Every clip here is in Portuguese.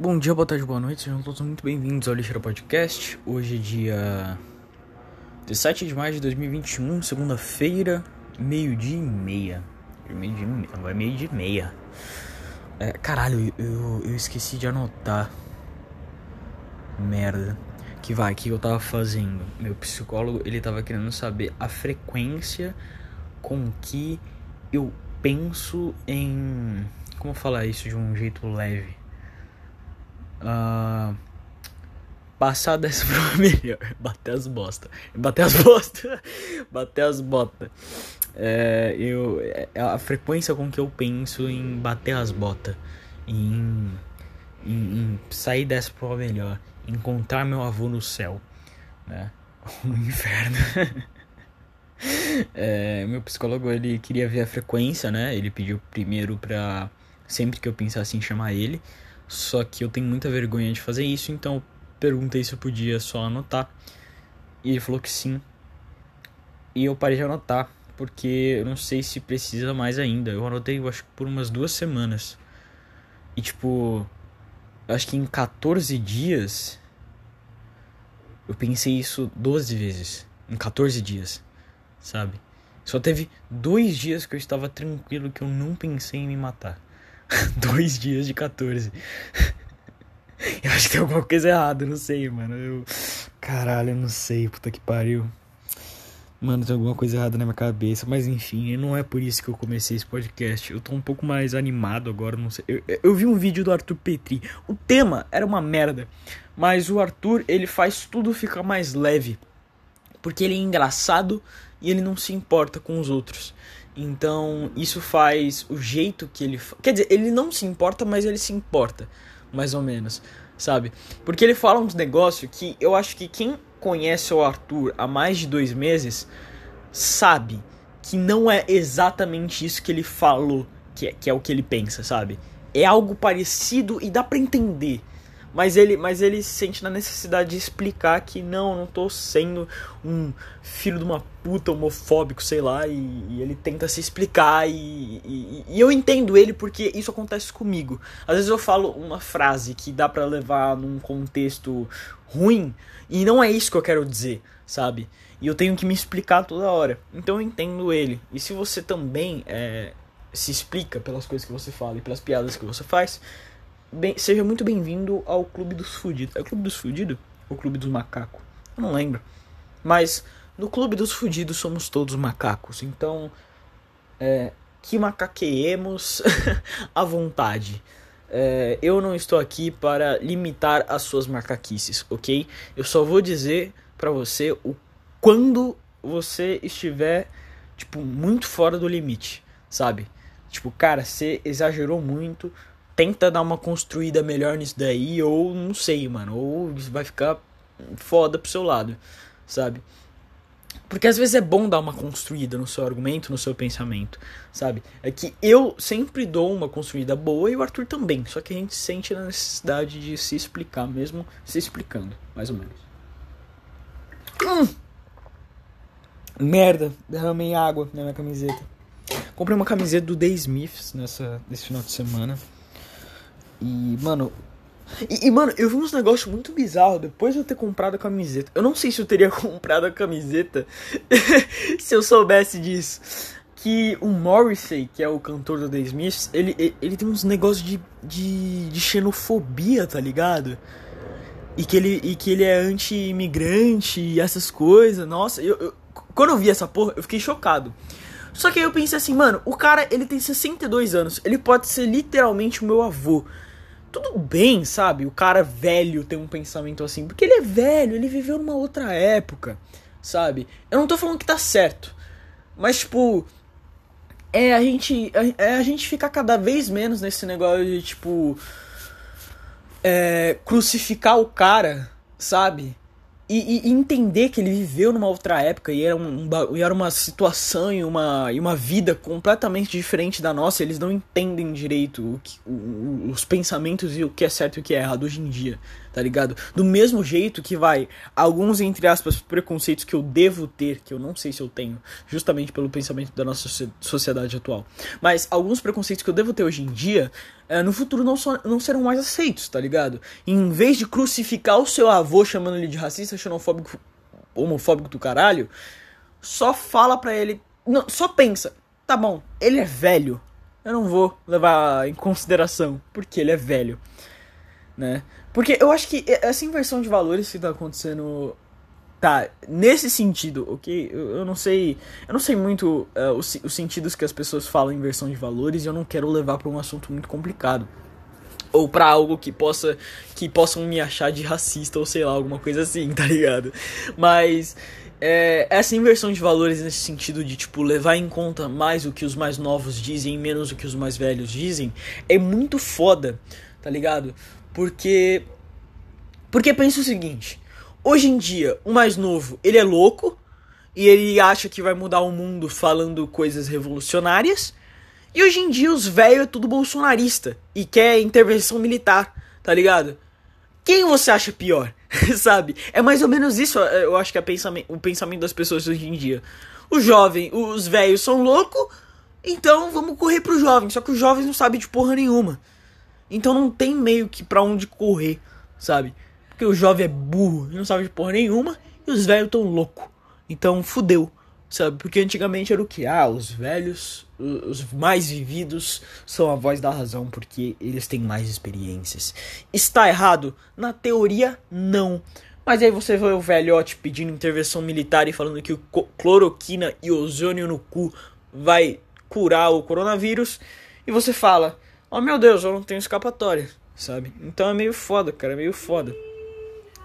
Bom dia, boa tarde, boa noite, sejam todos muito bem-vindos ao Lixeira Podcast. Hoje é dia 17 de maio de 2021, segunda-feira, meio-dia e meia. Meio-dia e meia, agora é meio-dia e meia. É, caralho, eu, eu esqueci de anotar. Merda. Que vai, que eu tava fazendo? Meu psicólogo, ele tava querendo saber a frequência com que eu penso em. Como falar isso de um jeito leve? Uh, passar dessa pra melhor. Bater as bosta. Bater as bosta. Bater as botas. É, eu, é a frequência com que eu penso em bater as botas. Em, em, em, sair dessa pra melhor. Encontrar meu avô no céu. Né? No inferno. é, meu psicólogo ele queria ver a frequência, né? Ele pediu primeiro pra sempre que eu pensasse em chamar ele. Só que eu tenho muita vergonha de fazer isso, então eu perguntei se eu podia só anotar. E ele falou que sim. E eu parei de anotar, porque eu não sei se precisa mais ainda. Eu anotei, eu acho que por umas duas semanas. E tipo, acho que em 14 dias eu pensei isso 12 vezes. Em 14 dias, sabe? Só teve dois dias que eu estava tranquilo que eu não pensei em me matar. Dois dias de 14. eu acho que tem alguma coisa errada, não sei, mano. Eu. Caralho, eu não sei, puta que pariu. Mano, tem alguma coisa errada na minha cabeça. Mas enfim, não é por isso que eu comecei esse podcast. Eu tô um pouco mais animado agora, não sei. Eu, eu vi um vídeo do Arthur Petri. O tema era uma merda. Mas o Arthur, ele faz tudo ficar mais leve. Porque ele é engraçado e ele não se importa com os outros. Então, isso faz o jeito que ele. Quer dizer, ele não se importa, mas ele se importa, mais ou menos, sabe? Porque ele fala uns negócios que eu acho que quem conhece o Arthur há mais de dois meses sabe que não é exatamente isso que ele falou, que é, que é o que ele pensa, sabe? É algo parecido e dá para entender. Mas ele, mas ele se sente na necessidade de explicar que não, não tô sendo um filho de uma puta homofóbico, sei lá, e, e ele tenta se explicar e, e, e, eu entendo ele porque isso acontece comigo. Às vezes eu falo uma frase que dá para levar num contexto ruim e não é isso que eu quero dizer, sabe? E eu tenho que me explicar toda hora. Então eu entendo ele. E se você também é, se explica pelas coisas que você fala e pelas piadas que você faz Bem, seja muito bem-vindo ao Clube dos Fudidos. É o Clube dos Fudidos? Ou Clube dos Macacos? Eu não lembro. Mas no Clube dos Fudidos somos todos macacos. Então, é, que macaqueemos à vontade. É, eu não estou aqui para limitar as suas macaquices, ok? Eu só vou dizer para você o quando você estiver, tipo, muito fora do limite, sabe? Tipo, cara, você exagerou muito, tenta dar uma construída melhor nisso daí, ou não sei, mano, ou vai ficar foda pro seu lado, sabe? Porque às vezes é bom dar uma construída no seu argumento, no seu pensamento, sabe? É que eu sempre dou uma construída boa e o Arthur também, só que a gente sente a necessidade de se explicar, mesmo se explicando, mais ou menos. Hum. Merda, derramei água na minha camiseta. Comprei uma camiseta do The Smiths nessa, nesse final de semana. E, mano. E, e, mano, eu vi uns negócios muito bizarros depois de eu ter comprado a camiseta. Eu não sei se eu teria comprado a camiseta se eu soubesse disso. Que o Morrissey, que é o cantor do The Smiths, ele, ele, tem uns negócios de, de, de xenofobia, tá ligado? E que ele, e que ele é anti-imigrante e essas coisas. Nossa, eu, eu, quando eu vi essa porra, eu fiquei chocado. Só que aí eu pensei assim, mano, o cara, ele tem 62 anos. Ele pode ser literalmente o meu avô tudo bem, sabe? O cara velho tem um pensamento assim, porque ele é velho, ele viveu numa outra época, sabe? Eu não tô falando que tá certo, mas tipo, é a gente é a gente ficar cada vez menos nesse negócio de tipo é, crucificar o cara, sabe? E, e, entender que ele viveu numa outra época e era, um, um, era uma situação e uma, e uma vida completamente diferente da nossa, eles não entendem direito que, o, os pensamentos e o que é certo e o que é errado hoje em dia, tá ligado? Do mesmo jeito que vai, alguns, entre aspas, preconceitos que eu devo ter, que eu não sei se eu tenho, justamente pelo pensamento da nossa sociedade atual, mas alguns preconceitos que eu devo ter hoje em dia é, no futuro não, so, não serão mais aceitos, tá ligado? Em vez de crucificar o seu avô chamando ele de racista, xenofóbico, homofóbico do caralho, só fala pra ele. Não, só pensa, tá bom, ele é velho. Eu não vou levar em consideração, porque ele é velho. Né? Porque eu acho que essa inversão de valores que tá acontecendo Tá, nesse sentido, ok? Eu, eu, não sei. Eu não sei muito uh, os, os, sentidos que as pessoas falam em inversão de valores e eu não quero levar para um assunto muito complicado. Ou para algo que possa. que possam me achar de racista ou sei lá, alguma coisa assim, tá ligado? Mas. É, essa inversão de valores nesse sentido de, tipo, levar em conta mais o que os mais novos dizem e menos o que os mais velhos dizem, é muito foda, tá ligado? Porque. Porque pensa o seguinte Hoje em dia, o mais novo, ele é louco e ele acha que vai mudar o mundo falando coisas revolucionárias. E hoje em dia os velhos é tudo bolsonarista e quer intervenção militar, tá ligado? Quem você acha pior? Sabe? É mais ou menos isso, eu acho que é pensamento, o pensamento das pessoas hoje em dia. O jovem, os velhos são loucos, então vamos correr pro jovem. Só que os jovens não sabem de porra nenhuma. Então não tem meio que pra onde correr, sabe? Porque o jovem é burro e não sabe de porra nenhuma. E os velhos tão louco. Então fudeu. Sabe? Porque antigamente era o que? Ah, os velhos, os mais vividos, são a voz da razão porque eles têm mais experiências. Está errado? Na teoria, não. Mas aí você vê o velhote pedindo intervenção militar e falando que o cloroquina e ozônio no cu vai curar o coronavírus. E você fala: Oh meu Deus, eu não tenho escapatória, sabe? Então é meio foda, cara, é meio foda.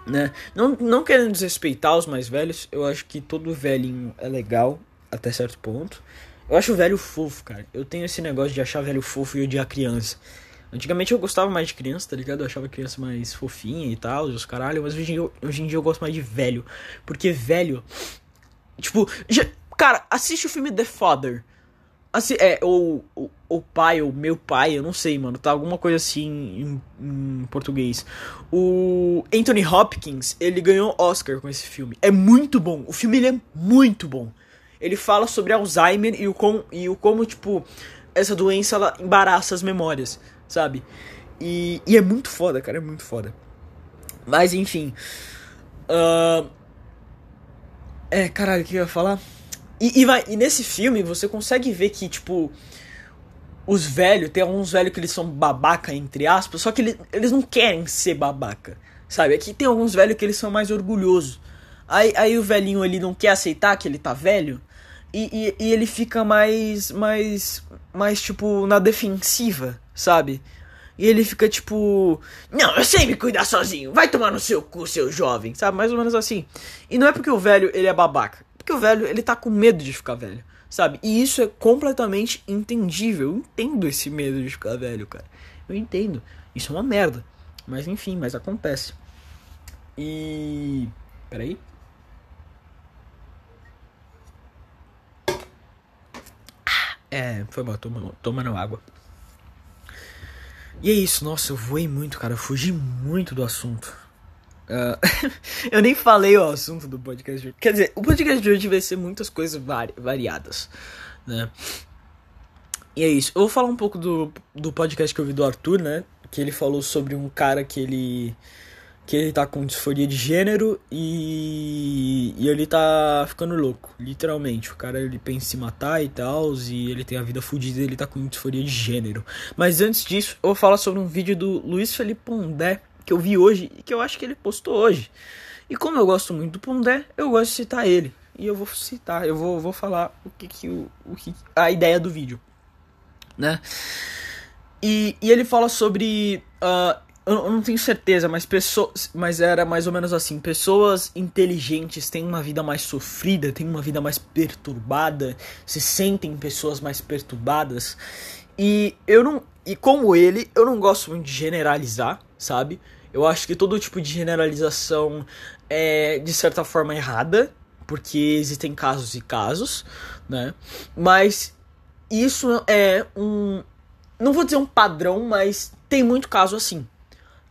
Né? Não, não querendo desrespeitar os mais velhos, eu acho que todo velhinho é legal até certo ponto. Eu acho velho fofo, cara. Eu tenho esse negócio de achar velho fofo e odiar criança. Antigamente eu gostava mais de criança, tá ligado? Eu achava criança mais fofinha e tal, os caralho, mas hoje em, dia, hoje em dia eu gosto mais de velho. Porque velho. Tipo, já, cara, assiste o filme The Father. Assim, é, ou o pai, ou meu pai, eu não sei, mano. Tá alguma coisa assim em, em, português. O Anthony Hopkins, ele ganhou Oscar com esse filme. É muito bom. O filme ele é muito bom. Ele fala sobre Alzheimer e o, com, e o como, tipo, essa doença ela embaraça as memórias, sabe? E, e é muito foda, cara. É muito foda. Mas enfim. Uh... É, caralho, o que eu ia falar? E, e, vai, e nesse filme você consegue ver que, tipo, os velhos, tem alguns velhos que eles são babaca, entre aspas, só que ele, eles não querem ser babaca, sabe? Aqui tem alguns velhos que eles são mais orgulhosos. Aí, aí o velhinho ele não quer aceitar que ele tá velho e, e, e ele fica mais, mais, mais, tipo, na defensiva, sabe? E ele fica tipo, não, eu sei me cuidar sozinho, vai tomar no seu cu, seu jovem, sabe? Mais ou menos assim. E não é porque o velho ele é babaca, porque o velho, ele tá com medo de ficar velho, sabe? E isso é completamente entendível. Eu entendo esse medo de ficar velho, cara. Eu entendo. Isso é uma merda. Mas enfim, mas acontece. E. Peraí. É, foi mal, tomando, tomando água. E é isso, nossa, eu voei muito, cara. Eu fugi muito do assunto. Uh, eu nem falei o assunto do podcast de hoje. Quer dizer, o podcast de hoje vai ser muitas coisas vari variadas, né? E é isso. Eu vou falar um pouco do, do podcast que eu vi do Arthur, né? Que ele falou sobre um cara que ele. Que ele tá com disforia de gênero e, e ele tá ficando louco, literalmente. O cara ele pensa em se matar e tal, e ele tem a vida fodida e ele tá com disforia de gênero. Mas antes disso, eu vou falar sobre um vídeo do Luiz Felipe Pondé, que eu vi hoje e que eu acho que ele postou hoje. E como eu gosto muito do Pondé, eu gosto de citar ele. E eu vou citar, eu vou, vou falar o que que o, o que a ideia do vídeo, né? E, e ele fala sobre uh, eu não tenho certeza, mas pessoas, mas era mais ou menos assim, pessoas inteligentes têm uma vida mais sofrida, têm uma vida mais perturbada, se sentem pessoas mais perturbadas. E eu não, e como ele, eu não gosto muito de generalizar, sabe? Eu acho que todo tipo de generalização é de certa forma errada, porque existem casos e casos, né? Mas isso é um não vou dizer um padrão, mas tem muito caso assim,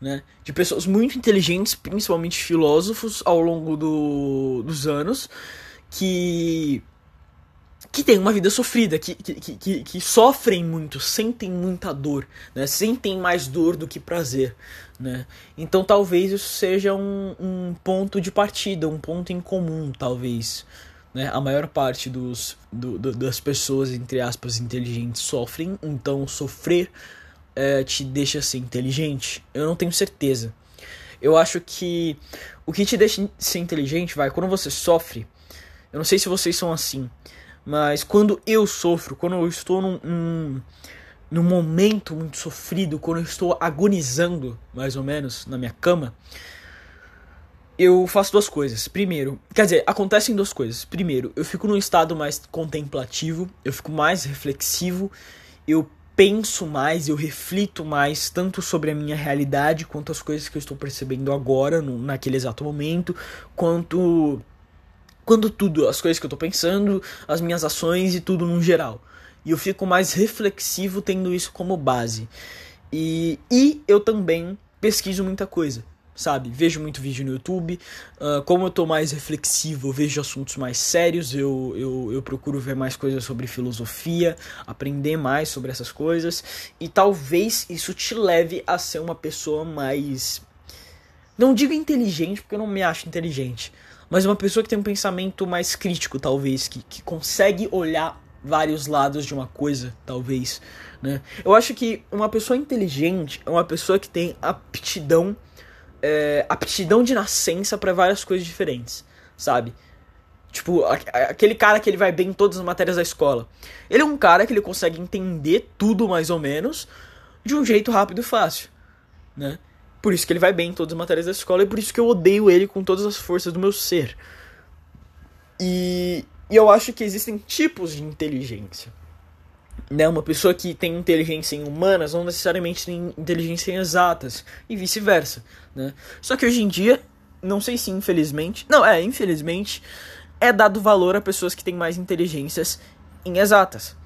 né? De pessoas muito inteligentes, principalmente filósofos ao longo do, dos anos, que que tem uma vida sofrida, que, que, que, que, sofrem muito, sentem muita dor, né? Sentem mais dor do que prazer, né? Então talvez isso seja um, um ponto de partida, um ponto em comum, talvez. Né? A maior parte dos, do, do, das pessoas, entre aspas, inteligentes sofrem, então sofrer é, te deixa ser inteligente? Eu não tenho certeza. Eu acho que o que te deixa ser inteligente, vai, quando você sofre, eu não sei se vocês são assim, mas quando eu sofro, quando eu estou num, num, num momento muito sofrido, quando eu estou agonizando, mais ou menos, na minha cama, eu faço duas coisas. Primeiro, quer dizer, acontecem duas coisas. Primeiro, eu fico num estado mais contemplativo, eu fico mais reflexivo, eu penso mais, eu reflito mais tanto sobre a minha realidade quanto as coisas que eu estou percebendo agora, no, naquele exato momento, quanto quando tudo, as coisas que eu tô pensando, as minhas ações e tudo no geral. E eu fico mais reflexivo tendo isso como base. E, e eu também pesquiso muita coisa, sabe? Vejo muito vídeo no YouTube. Uh, como eu tô mais reflexivo, eu vejo assuntos mais sérios. Eu, eu, eu procuro ver mais coisas sobre filosofia, aprender mais sobre essas coisas. E talvez isso te leve a ser uma pessoa mais. Não digo inteligente, porque eu não me acho inteligente mas uma pessoa que tem um pensamento mais crítico, talvez, que, que consegue olhar vários lados de uma coisa, talvez, né? Eu acho que uma pessoa inteligente é uma pessoa que tem aptidão, é, aptidão de nascença para várias coisas diferentes, sabe? Tipo, aquele cara que ele vai bem em todas as matérias da escola. Ele é um cara que ele consegue entender tudo mais ou menos de um jeito rápido e fácil, né? Por isso que ele vai bem em todas as matérias da escola e por isso que eu odeio ele com todas as forças do meu ser. E, e eu acho que existem tipos de inteligência. Né? Uma pessoa que tem inteligência em humanas não necessariamente tem inteligência em exatas e vice-versa. Né? Só que hoje em dia, não sei se infelizmente, não, é, infelizmente, é dado valor a pessoas que têm mais inteligências em exatas.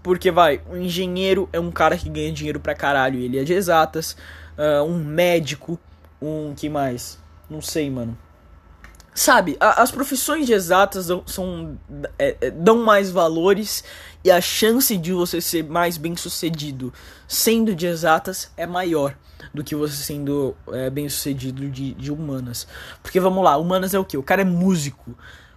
Porque vai, um engenheiro é um cara que ganha dinheiro pra caralho e ele é de exatas uh, um médico, um que mais? Não sei, mano. Sabe, a, as profissões exatas dão, são, é, é, dão mais valores e a chance de você ser mais bem sucedido sendo de exatas é maior do que você sendo é, bem sucedido de, de humanas. Porque vamos lá, humanas é o que? O cara é músico.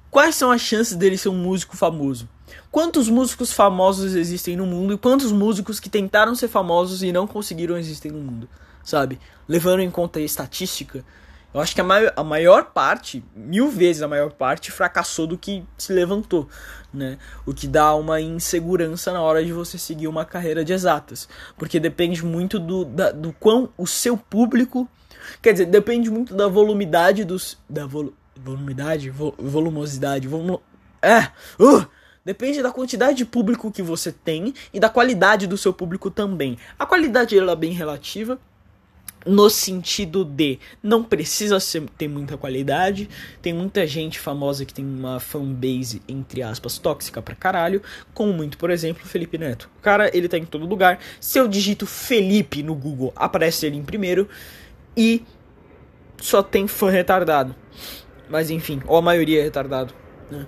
Quais são as chances dele ser um músico famoso? Quantos músicos famosos existem no mundo e quantos músicos que tentaram ser famosos e não conseguiram existir no mundo? Sabe? Levando em conta a estatística, eu acho que a maior, a maior parte, mil vezes a maior parte, fracassou do que se levantou, né? O que dá uma insegurança na hora de você seguir uma carreira de exatas. Porque depende muito do, da, do quão o seu público. Quer dizer, depende muito da volumidade dos. Da vol, volumidade? Vol, volumosidade. Volum, é! Uh! Depende da quantidade de público que você tem e da qualidade do seu público também. A qualidade ela é bem relativa, no sentido de não precisa ser, ter muita qualidade. Tem muita gente famosa que tem uma fanbase, entre aspas, tóxica pra caralho. Como muito, por exemplo, Felipe Neto. O cara, ele tá em todo lugar. Se eu digito Felipe no Google, aparece ele em primeiro. E só tem fã retardado. Mas enfim, ou a maioria é retardado. Né?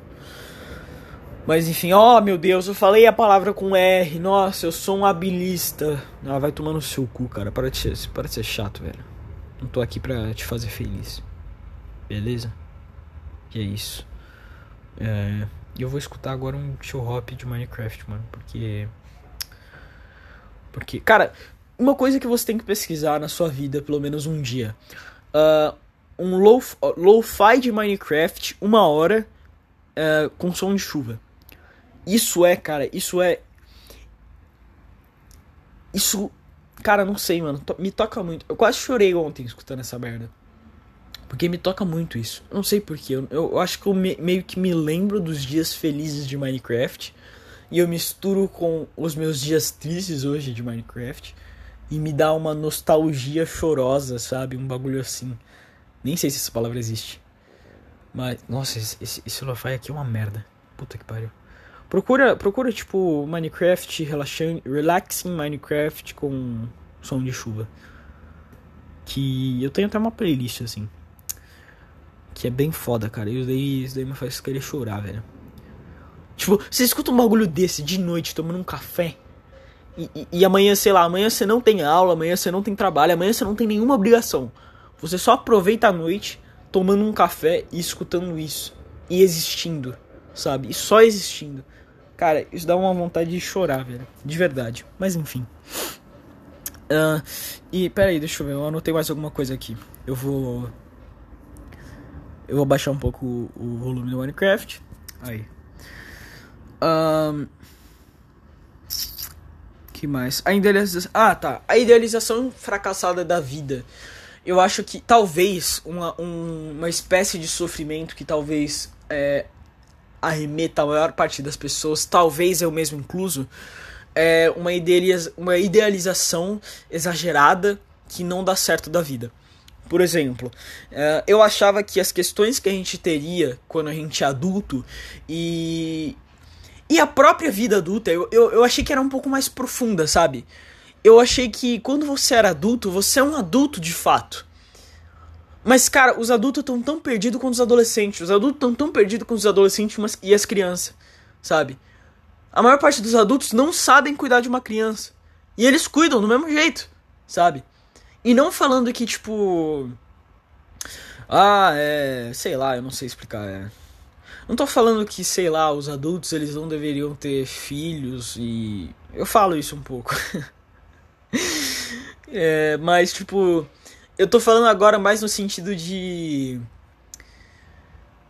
Mas enfim, ó oh, meu Deus, eu falei a palavra com R. Nossa, eu sou um habilista. Ah, vai tomar no seu cu, cara. Para de ser, para de ser chato, velho. Não tô aqui pra te fazer feliz. Beleza? E é isso. É, eu vou escutar agora um show hop de Minecraft, mano. Porque. Porque, cara, uma coisa que você tem que pesquisar na sua vida, pelo menos um dia. Uh, um low-fi de Minecraft, uma hora, uh, com som de chuva. Isso é, cara, isso é. Isso. Cara, não sei, mano. Me toca muito. Eu quase chorei ontem escutando essa merda. Porque me toca muito isso. Eu não sei porquê. Eu, eu acho que eu me, meio que me lembro dos dias felizes de Minecraft. E eu misturo com os meus dias tristes hoje de Minecraft. E me dá uma nostalgia chorosa, sabe? Um bagulho assim. Nem sei se essa palavra existe. Mas, nossa, esse, esse, esse lo-fi aqui é uma merda. Puta que pariu. Procura, procura tipo Minecraft relaxing, Minecraft com som de chuva. Que eu tenho até uma playlist assim. Que é bem foda, cara. E isso daí, isso daí me faz querer chorar, velho. Tipo, você escuta um bagulho desse de noite, tomando um café. E, e, e, amanhã, sei lá, amanhã você não tem aula, amanhã você não tem trabalho, amanhã você não tem nenhuma obrigação. Você só aproveita a noite tomando um café e escutando isso. E existindo, sabe? E só existindo. Cara, isso dá uma vontade de chorar, velho. De verdade. Mas enfim. Uh, e peraí, deixa eu ver. Eu anotei mais alguma coisa aqui. Eu vou. Eu vou baixar um pouco o, o volume do Minecraft. Aí. Um, que mais? A idealização. Ah, tá. A idealização fracassada da vida. Eu acho que talvez uma, um, uma espécie de sofrimento que talvez é, arremeta a maior parte das pessoas, talvez eu mesmo incluso, é uma, uma idealização exagerada que não dá certo da vida. Por exemplo, é, eu achava que as questões que a gente teria quando a gente é adulto e, e a própria vida adulta, eu, eu, eu achei que era um pouco mais profunda, sabe? Eu achei que quando você era adulto, você é um adulto de fato. Mas, cara, os adultos estão tão perdidos quanto os adolescentes. Os adultos estão tão perdidos quanto os adolescentes e as crianças, sabe? A maior parte dos adultos não sabem cuidar de uma criança. E eles cuidam do mesmo jeito, sabe? E não falando que, tipo. Ah, é. Sei lá, eu não sei explicar. É. Não tô falando que, sei lá, os adultos eles não deveriam ter filhos e. Eu falo isso um pouco. é, mas, tipo eu tô falando agora mais no sentido de.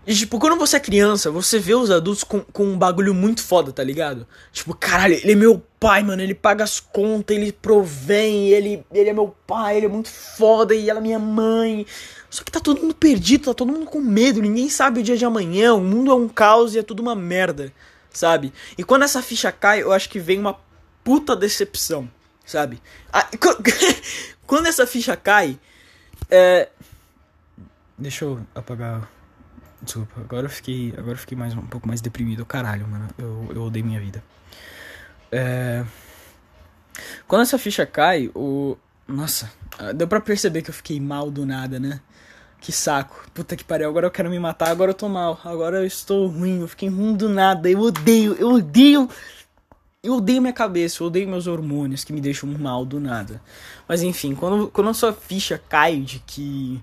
E, tipo, quando você é criança, você vê os adultos com, com um bagulho muito foda, tá ligado? Tipo, caralho, ele é meu pai, mano, ele paga as contas, ele provém, ele, ele é meu pai, ele é muito foda, e ela é minha mãe. Só que tá todo mundo perdido, tá todo mundo com medo, ninguém sabe o dia de amanhã, o mundo é um caos e é tudo uma merda, sabe? E quando essa ficha cai, eu acho que vem uma puta decepção, sabe? Ah, quando essa ficha cai, é... Deixa eu apagar. Desculpa, agora eu fiquei. Agora eu fiquei mais, um pouco mais deprimido. Caralho, mano. Eu, eu odeio minha vida. É... Quando essa ficha cai, o. Nossa, deu pra perceber que eu fiquei mal do nada, né? Que saco. Puta que pariu, agora eu quero me matar, agora eu tô mal. Agora eu estou ruim, eu fiquei ruim do nada. Eu odeio, eu odeio eu odeio minha cabeça, eu odeio meus hormônios que me deixam mal do nada. Mas enfim, quando, quando a sua ficha cai de que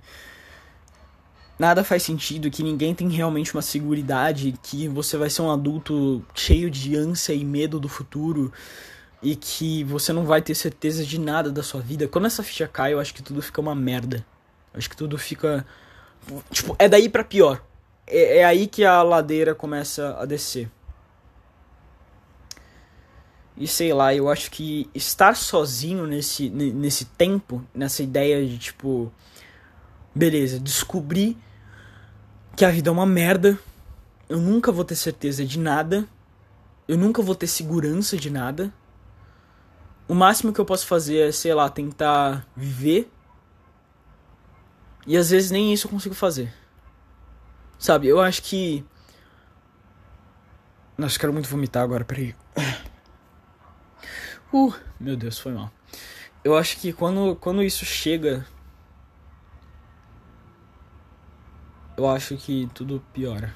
nada faz sentido, que ninguém tem realmente uma seguridade, que você vai ser um adulto cheio de ânsia e medo do futuro e que você não vai ter certeza de nada da sua vida. Quando essa ficha cai, eu acho que tudo fica uma merda. Eu acho que tudo fica tipo, é daí para pior. É, é aí que a ladeira começa a descer. E sei lá, eu acho que estar sozinho nesse, nesse tempo, nessa ideia de tipo. Beleza, descobrir que a vida é uma merda. Eu nunca vou ter certeza de nada. Eu nunca vou ter segurança de nada. O máximo que eu posso fazer é, sei lá, tentar viver. E às vezes nem isso eu consigo fazer. Sabe, eu acho que. Nossa, quero muito vomitar agora, peraí. Uh, meu Deus, foi mal. Eu acho que quando, quando isso chega. Eu acho que tudo piora.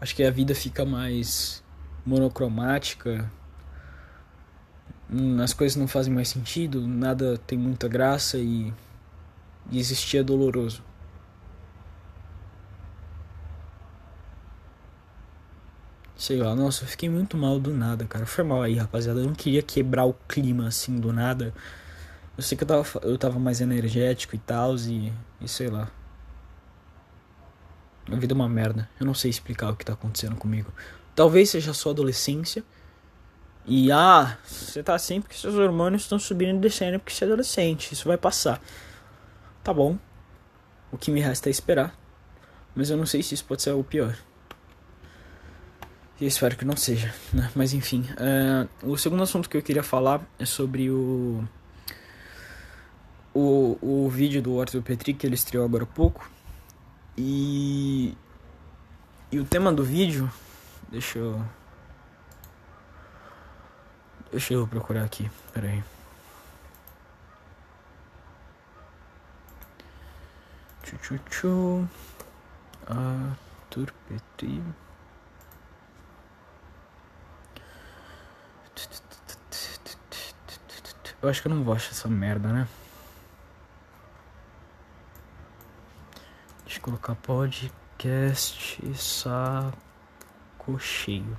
Acho que a vida fica mais monocromática. As coisas não fazem mais sentido, nada tem muita graça e, e existir é doloroso. Sei lá, nossa, eu fiquei muito mal do nada, cara. Foi mal aí, rapaziada. Eu não queria quebrar o clima assim do nada. Eu sei que eu tava, eu tava mais energético e tal, e, e sei lá. A vida é uma merda. Eu não sei explicar o que tá acontecendo comigo. Talvez seja só adolescência. E ah, você tá assim porque seus hormônios estão subindo e descendo porque você é adolescente. Isso vai passar. Tá bom. O que me resta é esperar. Mas eu não sei se isso pode ser o pior. E espero que não seja, né? Mas enfim. Uh, o segundo assunto que eu queria falar é sobre o. O, o vídeo do Arthur Petri que ele estreou agora há pouco. E. E o tema do vídeo. Deixa eu. Deixa eu procurar aqui. Pera aí. Tchu, tchu, tchu. Arthur Petri. Eu acho que eu não vou achar essa merda, né? Deixa eu colocar podcast saco cheio.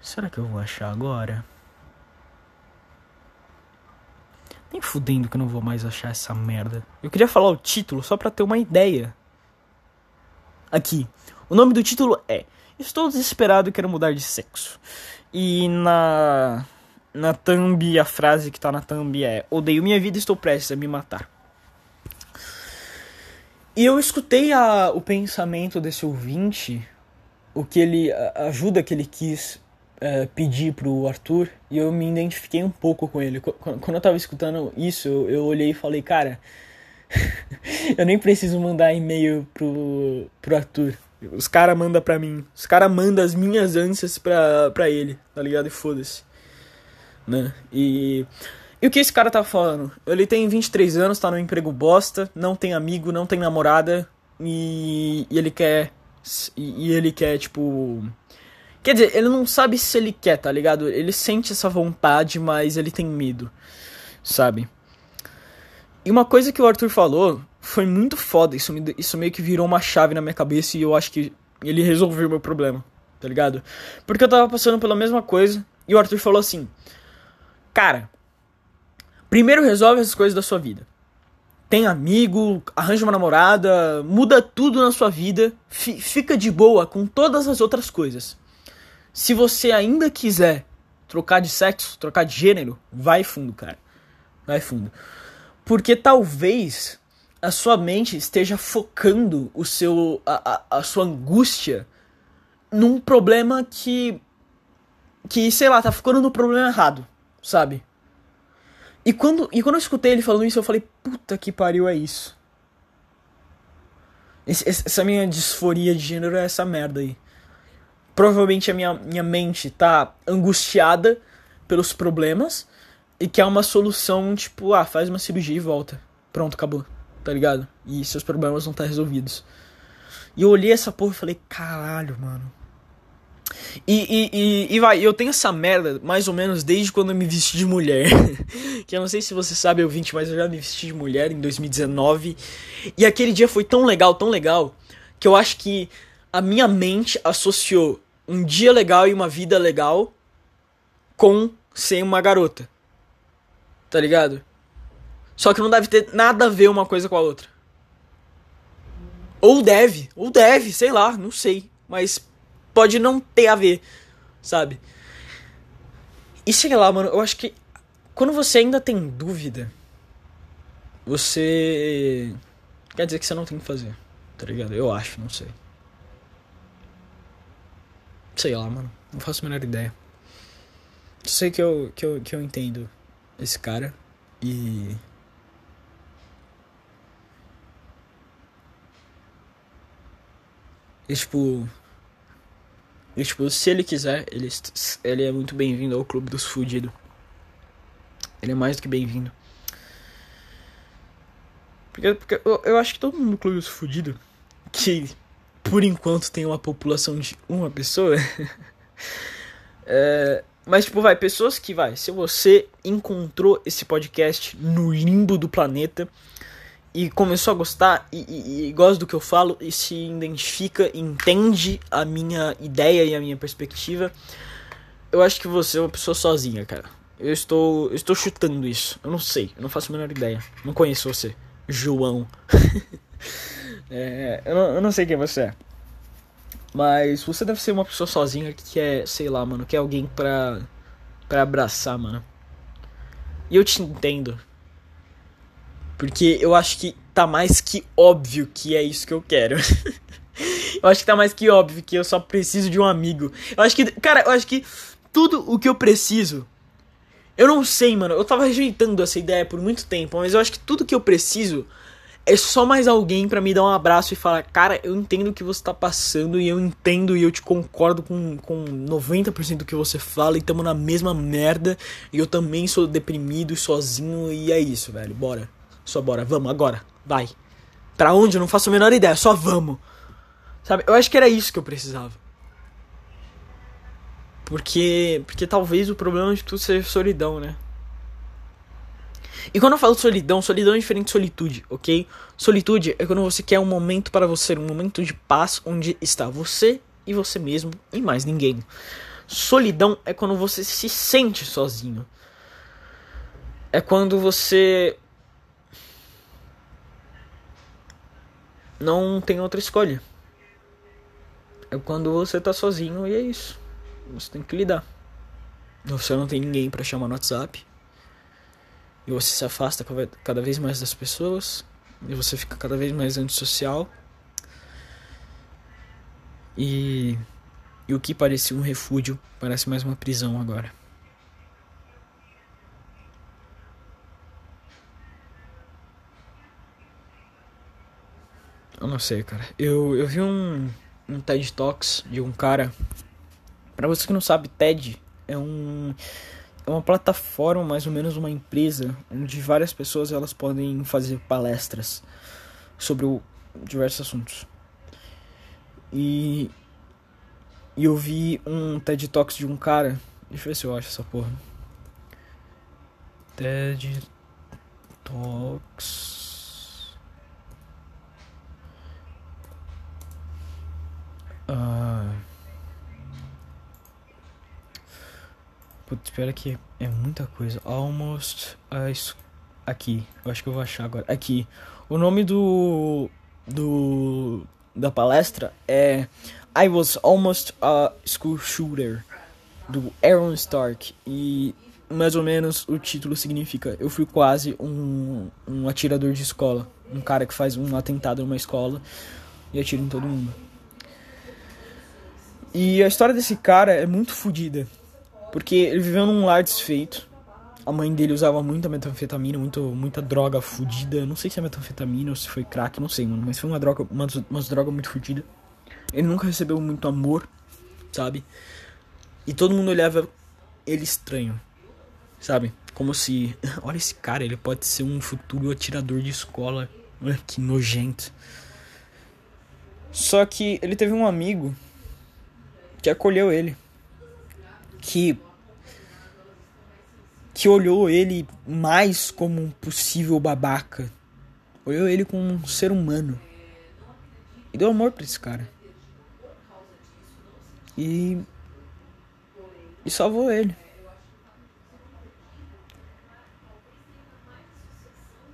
Será que eu vou achar agora? Nem fudendo que eu não vou mais achar essa merda. Eu queria falar o título só pra ter uma ideia. Aqui. O nome do título é Estou desesperado e quero mudar de sexo. E na. Na thumb, a frase que tá na thumb é Odeio minha vida estou prestes a me matar. E eu escutei a, o pensamento desse ouvinte, o que ele. a ajuda que ele quis é, pedir pro Arthur, e eu me identifiquei um pouco com ele. Quando eu tava escutando isso, eu, eu olhei e falei, cara. eu nem preciso mandar e-mail pro, pro Arthur. Os caras mandam pra mim. Os caras mandam as minhas ânsias pra, pra ele, tá ligado? E foda-se. Né? E. E o que esse cara tá falando? Ele tem 23 anos, tá no emprego bosta, não tem amigo, não tem namorada, e, e ele quer. E, ele quer, tipo. Quer dizer, ele não sabe se ele quer, tá ligado? Ele sente essa vontade, mas ele tem medo, sabe? E uma coisa que o Arthur falou foi muito foda. Isso, me, isso meio que virou uma chave na minha cabeça e eu acho que ele resolveu meu problema, tá ligado? Porque eu tava passando pela mesma coisa e o Arthur falou assim: Cara, primeiro resolve as coisas da sua vida. Tem amigo, arranja uma namorada, muda tudo na sua vida, fica de boa com todas as outras coisas. Se você ainda quiser trocar de sexo, trocar de gênero, vai fundo, cara. Vai fundo. Porque talvez a sua mente esteja focando o seu a, a, a sua angústia num problema que que sei lá, tá ficando no problema errado, sabe? E quando e quando eu escutei ele falando isso, eu falei, puta que pariu é isso. Esse, essa minha disforia de gênero é essa merda aí. Provavelmente a minha, minha mente tá angustiada pelos problemas e quer uma solução, tipo, ah, faz uma cirurgia e volta. Pronto, acabou tá ligado? E seus problemas vão estar resolvidos. E eu olhei essa porra e falei, caralho, mano. E, e, e, e, vai, eu tenho essa merda mais ou menos desde quando eu me vesti de mulher. que eu não sei se você sabe, eu vinte, mas eu já me vesti de mulher em 2019. E aquele dia foi tão legal, tão legal, que eu acho que a minha mente associou um dia legal e uma vida legal com ser uma garota. Tá ligado? Só que não deve ter nada a ver uma coisa com a outra. Ou deve, ou deve, sei lá, não sei. Mas pode não ter a ver, sabe? E sei lá, mano, eu acho que quando você ainda tem dúvida, você. Quer dizer que você não tem que fazer, tá ligado? Eu acho, não sei. Sei lá, mano. Não faço a menor ideia. Sei que eu, que eu, que eu entendo esse cara e. E, tipo. E, tipo, se ele quiser, ele, ele é muito bem-vindo ao Clube dos Fudidos. Ele é mais do que bem-vindo. Porque, porque eu, eu, acho que todo mundo no Clube dos Fudidos, que por enquanto tem uma população de uma pessoa. é, mas, tipo, vai, pessoas que, vai, se você encontrou esse podcast no limbo do planeta e começou a gostar e, e, e, gosta do que eu falo e se identifica, entende a minha ideia e a minha perspectiva, eu acho que você é uma pessoa sozinha, cara. Eu estou, eu estou chutando isso. Eu não sei, eu não faço a menor ideia. Não conheço você, João. é, eu, não, eu não sei quem você é. Mas você deve ser uma pessoa sozinha que quer, sei lá, mano, quer alguém pra, pra abraçar, mano. E eu te entendo. Porque eu acho que tá mais que óbvio que é isso que eu quero. eu acho que tá mais que óbvio que eu só preciso de um amigo. Eu acho que, cara, eu acho que tudo o que eu preciso. Eu não sei, mano. Eu tava rejeitando essa ideia por muito tempo, mas eu acho que tudo que eu preciso é só mais alguém para me dar um abraço e falar: Cara, eu entendo o que você tá passando e eu entendo e eu te concordo com, com 90% do que você fala e tamo na mesma merda. E eu também sou deprimido e sozinho e é isso, velho. Bora. Só bora, vamos agora, vai. Pra onde? Eu não faço a menor ideia, só vamos. Sabe? Eu acho que era isso que eu precisava. Porque, porque talvez o problema de tudo seja solidão, né? E quando eu falo solidão, solidão é diferente de solitude, ok? Solitude é quando você quer um momento para você, um momento de paz onde está você e você mesmo e mais ninguém. Solidão é quando você se sente sozinho. É quando você não tem outra escolha. É quando você tá sozinho e é isso. Você tem que lidar. Você não tem ninguém para chamar no WhatsApp. E você se afasta cada vez mais das pessoas. E você fica cada vez mais antissocial. E, e o que parecia um refúgio parece mais uma prisão agora. Eu não sei, cara. Eu, eu vi um, um TED Talks de um cara. Pra você que não sabe, TED é um é uma plataforma, mais ou menos uma empresa, onde várias pessoas elas podem fazer palestras sobre o, diversos assuntos. E, e eu vi um TED Talks de um cara, deixa eu ver se eu acho essa porra. TED Talks Ah. Putz, espera que é muita coisa. Almost. Uh, aqui. Eu acho que eu vou achar agora. Aqui. O nome do. Do. Da palestra é. I was almost a school shooter. Do Aaron Stark. E mais ou menos o título significa eu fui quase um, um atirador de escola. Um cara que faz um atentado numa escola e atira em todo mundo. E a história desse cara é muito fodida. Porque ele viveu num lar desfeito. A mãe dele usava muita metanfetamina, muito, muita droga fodida. Não sei se é metanfetamina ou se foi crack, não sei, mano. Mas foi uma droga, uma, uma droga muito fodida. Ele nunca recebeu muito amor, sabe? E todo mundo olhava ele estranho, sabe? Como se, olha esse cara, ele pode ser um futuro atirador de escola. Que nojento. Só que ele teve um amigo que acolheu ele, que que olhou ele mais como um possível babaca, olhou ele como um ser humano e deu amor para esse cara e e salvou ele.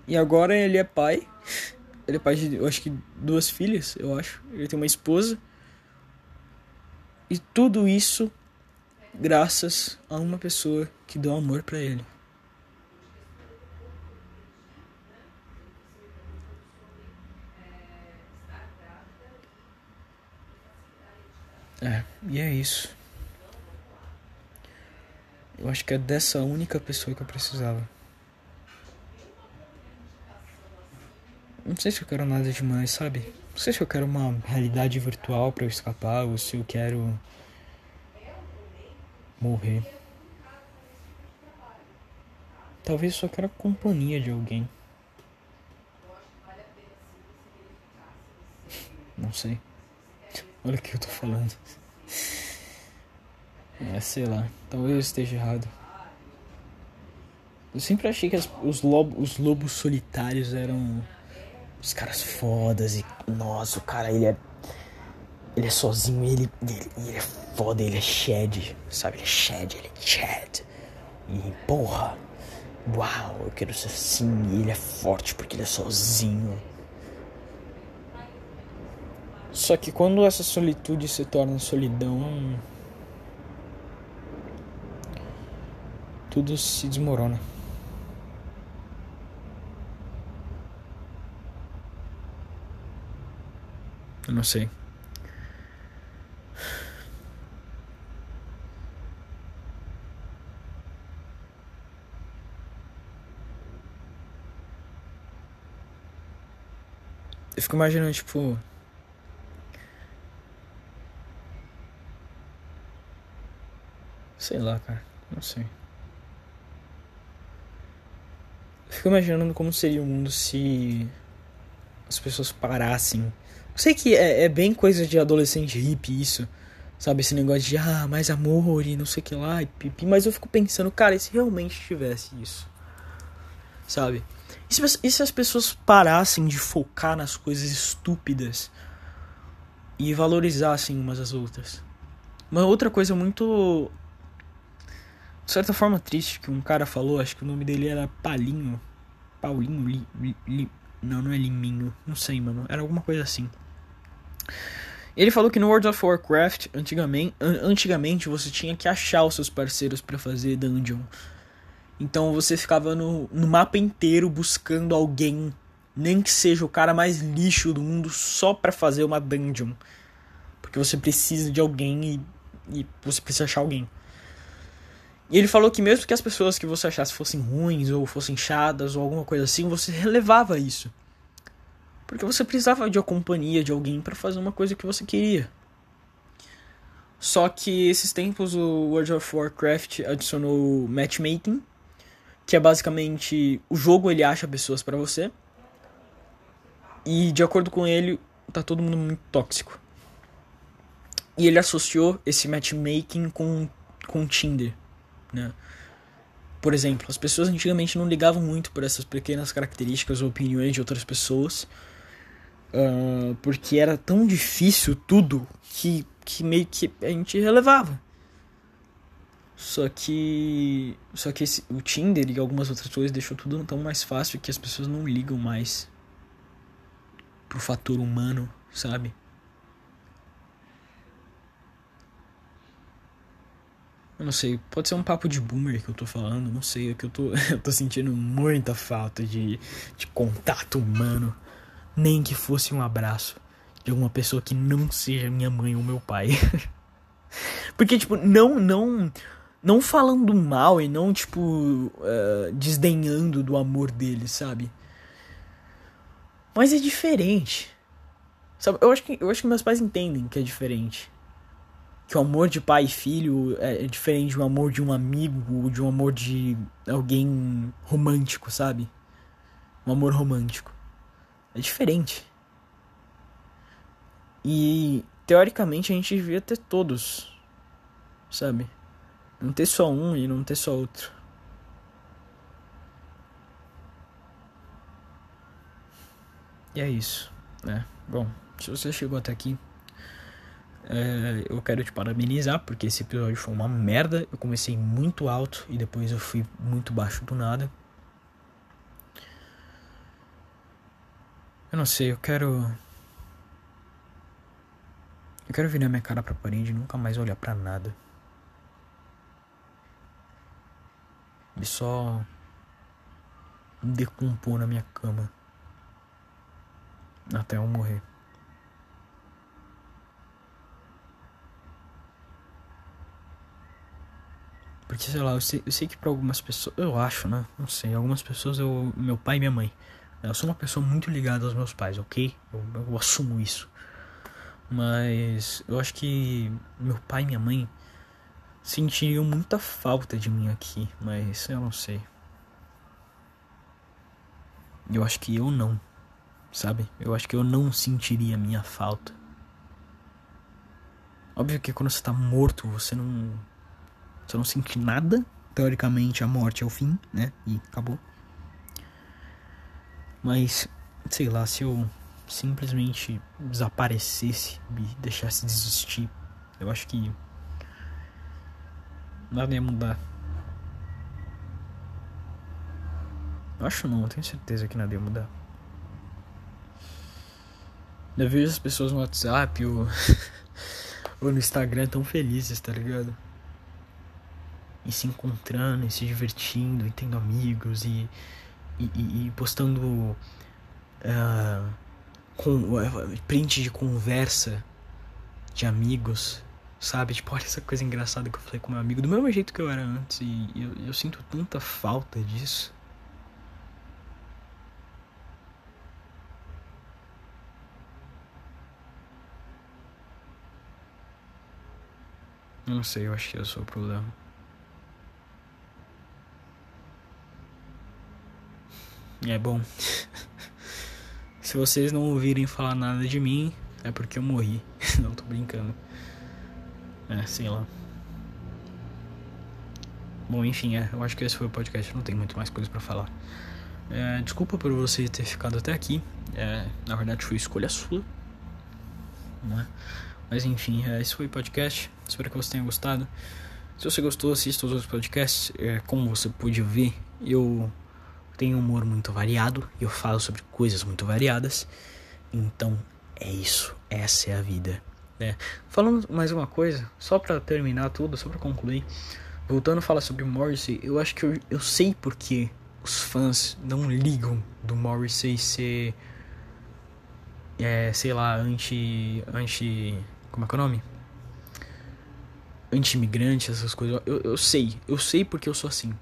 E agora ele é pai. Ele é pai de, eu acho que duas filhas, eu acho. Ele tem uma esposa e tudo isso graças a uma pessoa que deu amor para ele. É, e é isso. Eu acho que é dessa única pessoa que eu precisava. Não sei se eu quero nada demais, sabe? Não sei se eu quero uma realidade virtual para eu escapar ou se eu quero morrer. Talvez só quero a companhia de alguém. Não sei. Olha o que eu tô falando. É, sei lá. Talvez eu esteja errado. Eu sempre achei que as, os, lobo, os lobos solitários eram os caras fodas e. Nossa, o cara, ele é. Ele é sozinho, ele, ele, ele é foda, ele é Shed, sabe? Ele é Shed, ele é Chad. E porra, uau, eu quero ser assim. E ele é forte porque ele é sozinho. Só que quando essa solitude se torna solidão, tudo se desmorona. Eu não sei. Fico imaginando, tipo. Sei lá, cara. Não sei. Eu fico imaginando como seria o mundo se as pessoas parassem sei que é, é, bem coisa de adolescente hippie isso. Sabe, esse negócio de ah, mais amor e não sei o que lá, e pipi. Mas eu fico pensando, cara, e se realmente tivesse isso? sabe? E se, as pessoas parassem de focar nas coisas estúpidas e valorizassem umas às outras? Uma outra coisa muito. De certa forma triste que um cara falou, acho que o nome dele era Palinho. Paulinho, li, li, li, não, não é Liminho, não sei, mano. Era alguma coisa assim. Ele falou que no World of Warcraft, antigamente, antigamente você tinha que achar os seus parceiros para fazer dungeon. Então você ficava no, no mapa inteiro buscando alguém, nem que seja o cara mais lixo do mundo, só para fazer uma dungeon. Porque você precisa de alguém e, e você precisa achar alguém. E ele falou que mesmo que as pessoas que você achasse fossem ruins ou fossem chadas ou alguma coisa assim, você relevava isso. Porque você precisava de uma companhia de alguém para fazer uma coisa que você queria. Só que esses tempos o World of Warcraft adicionou matchmaking, que é basicamente o jogo ele acha pessoas para você. E de acordo com ele, tá todo mundo muito tóxico. E ele associou esse matchmaking com com Tinder, né? Por exemplo, as pessoas antigamente não ligavam muito por essas pequenas características ou opiniões de outras pessoas, uh, porque era tão difícil tudo que, que meio que a gente relevava. Só que. Só que esse, o Tinder e algumas outras coisas deixou tudo tão mais fácil que as pessoas não ligam mais pro fator humano, sabe? Eu não sei, pode ser um papo de boomer que eu tô falando, não sei, é que eu tô, eu tô sentindo muita falta de, de contato humano. Nem que fosse um abraço de alguma pessoa que não seja minha mãe ou meu pai. Porque, tipo, não, não, não falando mal e não, tipo, uh, desdenhando do amor dele, sabe? Mas é diferente. Sabe, eu acho que, eu acho que meus pais entendem que é diferente. Que o amor de pai e filho é, é diferente do amor de um amigo ou de um amor de alguém romântico, sabe? Um amor romântico. É diferente. E teoricamente a gente devia ter todos, sabe? Não ter só um e não ter só outro. E é isso, né? Bom, se você chegou até aqui, é, eu quero te parabenizar porque esse episódio foi uma merda. Eu comecei muito alto e depois eu fui muito baixo do nada. Eu não sei, eu quero. Eu quero virar minha cara pra parede e nunca mais olhar pra nada. E só decompor na minha cama até eu morrer. Porque, sei lá, eu sei, eu sei que pra algumas pessoas. Eu acho, né? Não sei. Algumas pessoas, eu, meu pai e minha mãe. Eu sou uma pessoa muito ligada aos meus pais, ok? Eu, eu assumo isso. Mas eu acho que meu pai e minha mãe sentiriam muita falta de mim aqui, mas eu não sei. Eu acho que eu não, sabe? Eu acho que eu não sentiria minha falta. Óbvio que quando você tá morto, você não. Você não sente nada. Teoricamente, a morte é o fim, né? E acabou. Mas, sei lá, se eu simplesmente desaparecesse, me deixasse desistir, eu acho que Nada ia mudar. Acho não, tenho certeza que nada ia mudar. Eu vejo as pessoas no WhatsApp ou, ou no Instagram tão felizes, tá ligado? E se encontrando, e se divertindo, e tendo amigos, e, e, e postando uh, com, uh, print de conversa de amigos Sabe? Tipo, olha essa coisa engraçada que eu falei com meu amigo, do mesmo jeito que eu era antes. E eu, eu sinto tanta falta disso. Não sei, eu acho que eu sou o problema. É bom. Se vocês não ouvirem falar nada de mim, é porque eu morri. não tô brincando. É, sei lá. Bom, enfim, é, eu acho que esse foi o podcast, não tem muito mais coisa para falar. É, desculpa por você ter ficado até aqui. É, na verdade, foi escolha sua. Né? Mas enfim, é, esse foi o podcast. Espero que você tenha gostado. Se você gostou, assista os outros podcasts. É, como você pôde ver, eu tenho um humor muito variado. Eu falo sobre coisas muito variadas. Então é isso. Essa é a vida. Né? Falando mais uma coisa, só para terminar tudo, só para concluir. Voltando a falar sobre Morrissey, eu acho que eu, eu sei porque os fãs não ligam do Morrissey ser. É, sei lá, anti. anti. Como é que é o nome? Anti-imigrante, essas coisas. Eu, eu sei, eu sei porque eu sou assim.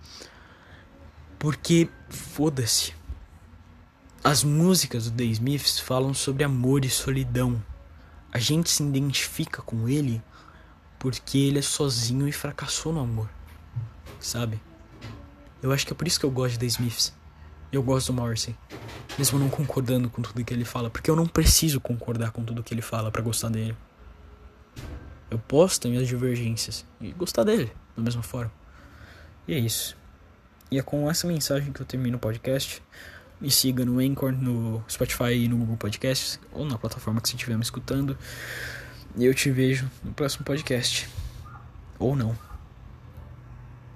Porque, foda-se. As músicas do The Smiths falam sobre amor e solidão. A gente se identifica com ele porque ele é sozinho e fracassou no amor. Sabe? Eu acho que é por isso que eu gosto de The Smiths. Eu gosto do Morrissey. Mesmo não concordando com tudo que ele fala. Porque eu não preciso concordar com tudo que ele fala para gostar dele. Eu posso ter minhas divergências e gostar dele da mesma forma. E é isso. E é com essa mensagem que eu termino o podcast. Me siga no Anchor, no Spotify e no Google Podcasts, ou na plataforma que você estiver me escutando. E eu te vejo no próximo podcast. Ou não.